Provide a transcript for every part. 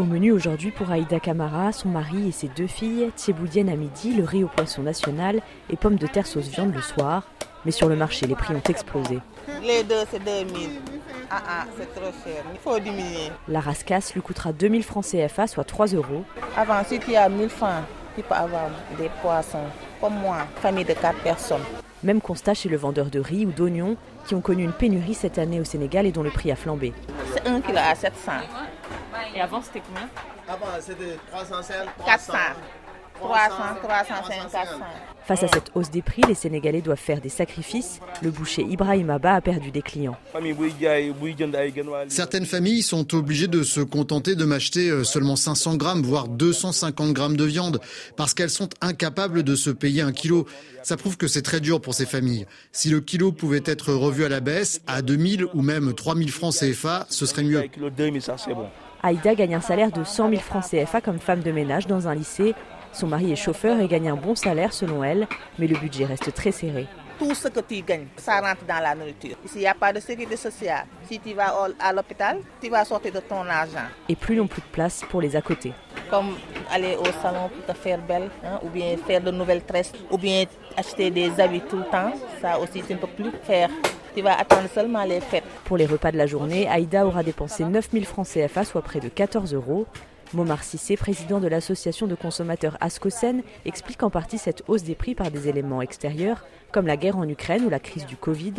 Au menu aujourd'hui pour Aïda Camara, son mari et ses deux filles, thieboudienne à midi, le riz au poisson national et pommes de terre sauce viande le soir. Mais sur le marché, les prix ont explosé. Les deux, c'est 2000. Ah ah, c'est trop cher. Il faut diminuer. La rascasse lui coûtera 2000 francs CFA, soit 3 euros. Avant, si tu as 1000 francs, tu peux avoir des poissons. Comme moi, famille de 4 personnes. Même constat chez le vendeur de riz ou d'oignons qui ont connu une pénurie cette année au Sénégal et dont le prix a flambé. C'est 1 kg à 700. Et avant, c'était combien? Avant, c'était 305, 400. 300, 350, 400. Face à cette hausse des prix, les Sénégalais doivent faire des sacrifices. Le boucher Ibrahim Abba a perdu des clients. Certaines familles sont obligées de se contenter de m'acheter euh, seulement 500 grammes, voire 250 grammes de viande, parce qu'elles sont incapables de se payer un kilo. Ça prouve que c'est très dur pour ces familles. Si le kilo pouvait être revu à la baisse, à 2000 ou même 3000 francs CFA, ce serait mieux. Aïda gagne un salaire de 100 000 francs CFA comme femme de ménage dans un lycée. Son mari est chauffeur et gagne un bon salaire selon elle, mais le budget reste très serré. Tout ce que tu gagnes, ça rentre dans la nourriture. Ici, il n'y a pas de sécurité sociale. Si tu vas à l'hôpital, tu vas sortir de ton argent. Et plus non plus de place pour les à côté. Comme aller au salon pour te faire belle, hein, ou bien faire de nouvelles tresses, ou bien acheter des habits tout le temps. Ça aussi, tu ne peux plus faire. Tu vas attendre seulement les fêtes. Pour les repas de la journée, Aïda aura dépensé 9 000 francs CFA, soit près de 14 euros. Momar Sissé, président de l'association de consommateurs Ascosen, explique en partie cette hausse des prix par des éléments extérieurs, comme la guerre en Ukraine ou la crise du Covid,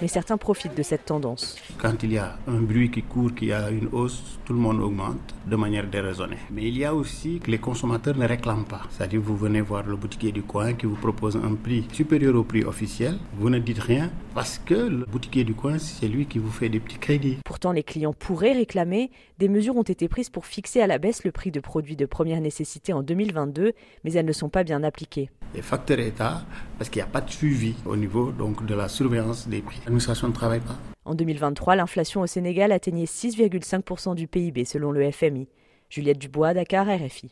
mais certains profitent de cette tendance. Quand il y a un bruit qui court, qu'il y a une hausse, tout le monde augmente de manière déraisonnée. Mais il y a aussi que les consommateurs ne réclament pas. C'est-à-dire vous venez voir le boutiquier du coin qui vous propose un prix supérieur au prix officiel, vous ne dites rien parce que le boutiquier du coin, c'est lui qui vous fait des petits crédits. Pourtant, les clients pourraient réclamer. Des mesures ont été prises pour fixer à la baisse le prix de produits de première nécessité en 2022, mais elles ne sont pas bien appliquées. Les facteurs État, parce qu'il n'y a pas de suivi au niveau donc, de la surveillance des prix. L'administration ne travaille pas. En 2023, l'inflation au Sénégal atteignait 6,5% du PIB selon le FMI. Juliette Dubois, Dakar, RFI.